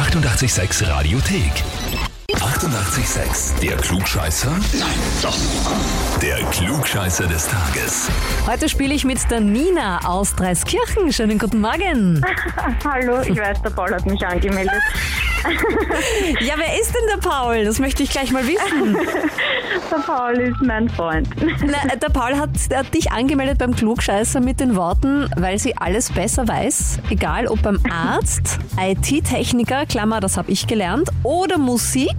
886 Radiothek. 88,6. Der Klugscheißer? Nein, doch. Der Klugscheißer des Tages. Heute spiele ich mit der Nina aus Dreiskirchen. Schönen guten Morgen. Hallo, ich weiß, der Paul hat mich angemeldet. Ja, wer ist denn der Paul? Das möchte ich gleich mal wissen. Der Paul ist mein Freund. Na, der Paul hat, hat dich angemeldet beim Klugscheißer mit den Worten, weil sie alles besser weiß, egal ob beim Arzt, IT-Techniker, Klammer, das habe ich gelernt, oder Musik,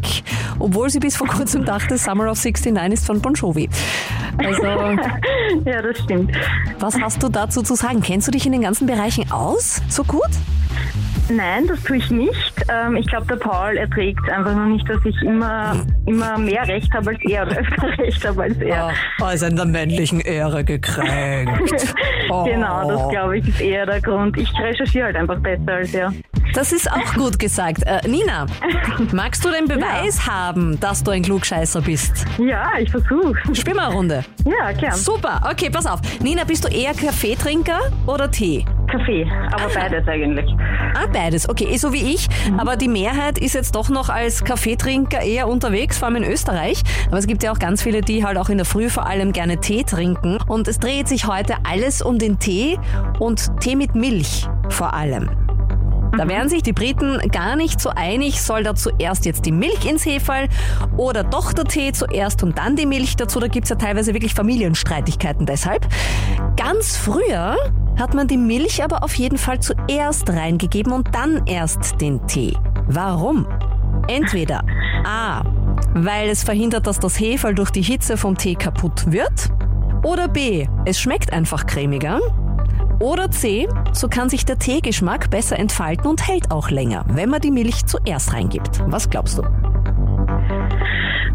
obwohl sie bis vor kurzem dachte, Summer of 69 ist von Bon Jovi. Also, Ja, das stimmt. was hast du dazu zu sagen? Kennst du dich in den ganzen Bereichen aus? So gut? Nein, das tue ich nicht. Ähm, ich glaube, der Paul erträgt einfach nur nicht, dass ich immer, immer mehr Recht habe als er oder öfter Recht habe als er. Oh, ist in der männlichen Ehre gekränkt. Oh. Genau, das glaube ich ist eher der Grund. Ich recherchiere halt einfach besser als er. Das ist auch gut gesagt. Äh, Nina, magst du den Beweis haben, dass du ein Klugscheißer bist? Ja, ich versuche. Spiel mal eine Runde. Ja, gern. Super, okay, pass auf. Nina, bist du eher Kaffeetrinker oder Tee? Kaffee, aber beides eigentlich. Ah, beides. Okay, eh so wie ich. Aber die Mehrheit ist jetzt doch noch als Kaffeetrinker eher unterwegs, vor allem in Österreich. Aber es gibt ja auch ganz viele, die halt auch in der Früh vor allem gerne Tee trinken. Und es dreht sich heute alles um den Tee und Tee mit Milch vor allem. Da wären sich die Briten gar nicht so einig, soll da zuerst jetzt die Milch ins Heferl oder doch der Tee zuerst und dann die Milch dazu. Da gibt's ja teilweise wirklich Familienstreitigkeiten deshalb. Ganz früher hat man die Milch aber auf jeden Fall zuerst reingegeben und dann erst den Tee. Warum? Entweder A, weil es verhindert, dass das Heferl durch die Hitze vom Tee kaputt wird. Oder B, es schmeckt einfach cremiger. Oder C, so kann sich der Teegeschmack besser entfalten und hält auch länger, wenn man die Milch zuerst reingibt. Was glaubst du?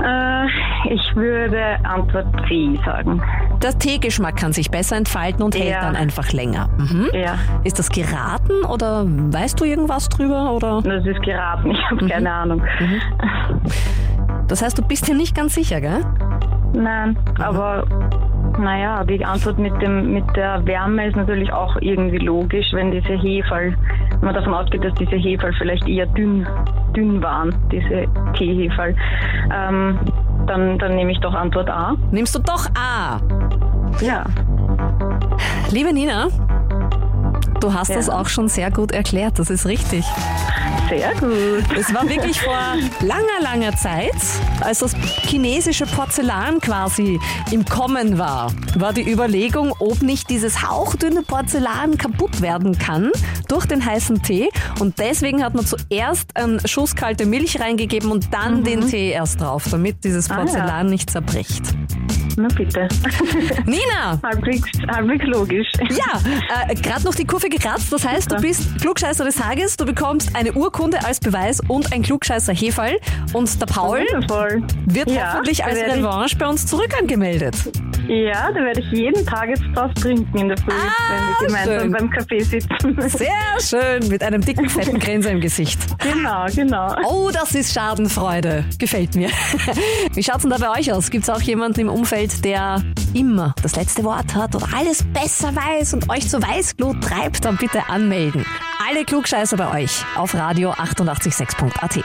Äh, ich würde Antwort C sagen. Der Teegeschmack kann sich besser entfalten und hält Ja. dann einfach länger. Mhm. Ja, Ist das geraten oder weißt du irgendwas drüber? Oder? das ist geraten. Ich habe keine Ahnung. Das heißt, du bist dir nicht ganz sicher, gell? Nein, aber naja, die Antwort mit, dem, mit der Wärme ist natürlich auch irgendwie logisch, wenn diese Heferl, wenn man davon ausgeht, dass diese Heferl vielleicht eher dünn, dünn waren, diese Teeheferl, ähm, dann, dann nehme ich doch Antwort A. Nimmst du doch A. Ja, Liebe Nina, du hast Ja. das auch schon sehr gut erklärt, das ist richtig. sehr gut. Es war wirklich vor langer, langer Zeit, als das chinesische Porzellan quasi im Kommen war, war die Überlegung, ob nicht dieses hauchdünne Porzellan kaputt werden kann durch den heißen Tee. Und deswegen hat man zuerst einen Schuss kalte Milch reingegeben und dann den Tee erst drauf, damit dieses Ah, ja. Porzellan nicht zerbricht. Na bitte. Nina! halbwegs, halbwegs logisch. Ja, äh, gerade noch die Kurve gekratzt. Das heißt, du bist Klugscheißer des Tages, du bekommst eine Urkunde als Beweis und ein Klugscheißer Hefall. Und der Paul Wundervoll. wird Ja, hoffentlich als Revanche bei uns zurück angemeldet. Ja, da werde ich jeden Tag jetzt draus trinken in der Früh, Ah, wenn wir gemeinsam schön. beim Kaffee sitzen. Sehr schön, mit einem dicken, fetten Grinser im Gesicht. genau, genau. Oh, das ist Schadenfreude. Gefällt mir. Wie schaut's denn da bei euch aus? Gibt's auch jemanden im Umfeld, der immer das letzte Wort hat oder alles besser weiß und euch zur Weißglut treibt? Dann bitte anmelden. Alle Klugscheißer bei euch auf radio 886.at.